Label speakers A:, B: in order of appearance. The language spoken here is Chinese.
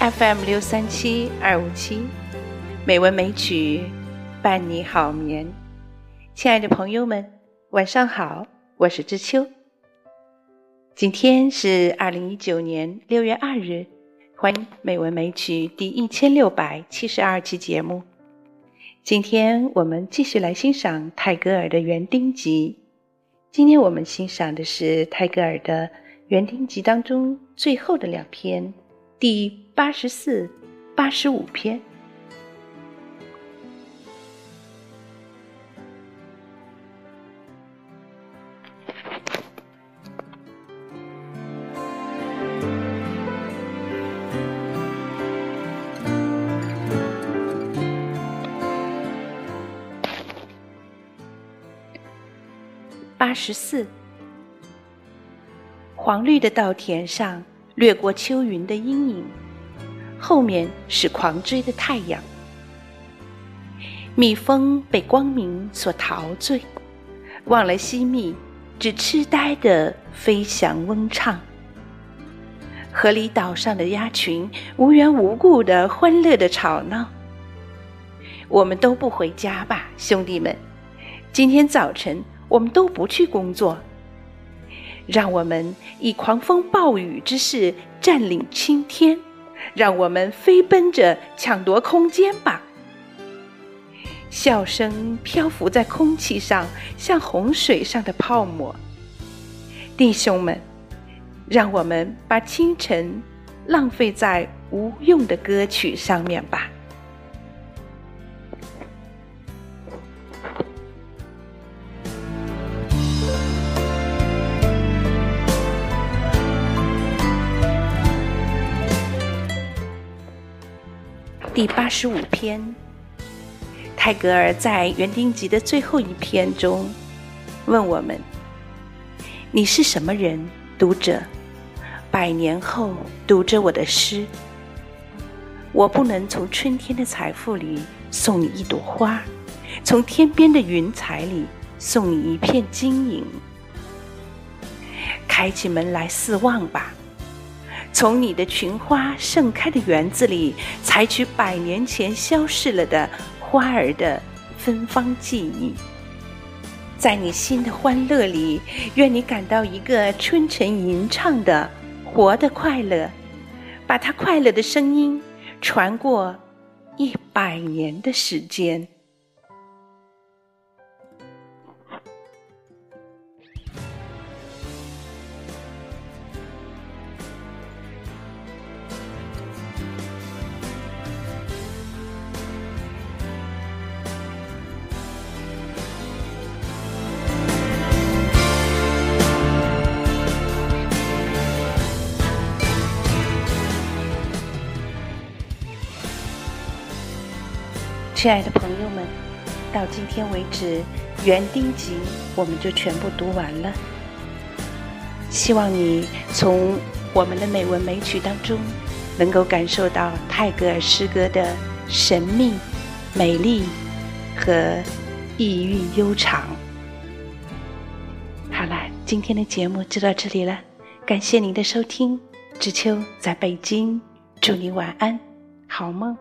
A: FM 六三七二五七，美文美曲伴你好眠。亲爱的朋友们，晚上好，我是知秋。今天是二零一九年六月二日，欢迎美文美曲第一千六百七十二期节目。今天我们继续来欣赏泰戈尔的《园丁集》。今天我们欣赏的是泰戈尔的《园丁集》当中最后的两篇，第八十四、八十五篇。八十四，黄绿的稻田上掠过秋云的阴影，后面是狂追的太阳。蜜蜂被光明所陶醉，忘了熄灭，只痴呆的飞翔嗡唱。河里岛上的鸭群无缘无故的欢乐的吵闹。我们都不回家吧，兄弟们，今天早晨。我们都不去工作，让我们以狂风暴雨之势占领青天，让我们飞奔着抢夺空间吧。笑声漂浮在空气上，像洪水上的泡沫。弟兄们，让我们把清晨浪费在无用的歌曲上面吧。第八十五篇，泰戈尔在《园丁集》的最后一篇中问我们：“你是什么人，读者？百年后读着我的诗，我不能从春天的财富里送你一朵花，从天边的云彩里送你一片晶莹。开起门来四望吧。”从你的群花盛开的园子里采取百年前消逝了的花儿的芬芳记忆，在你新的欢乐里，愿你感到一个春晨吟唱的活的快乐，把它快乐的声音传过一百年的时间。亲爱的朋友们，到今天为止，《园丁集》我们就全部读完了。希望你从我们的美文美曲当中，能够感受到泰戈尔诗歌的神秘、美丽和意蕴悠长。好了，今天的节目就到这里了，感谢您的收听。知秋在北京，祝你晚安，好梦。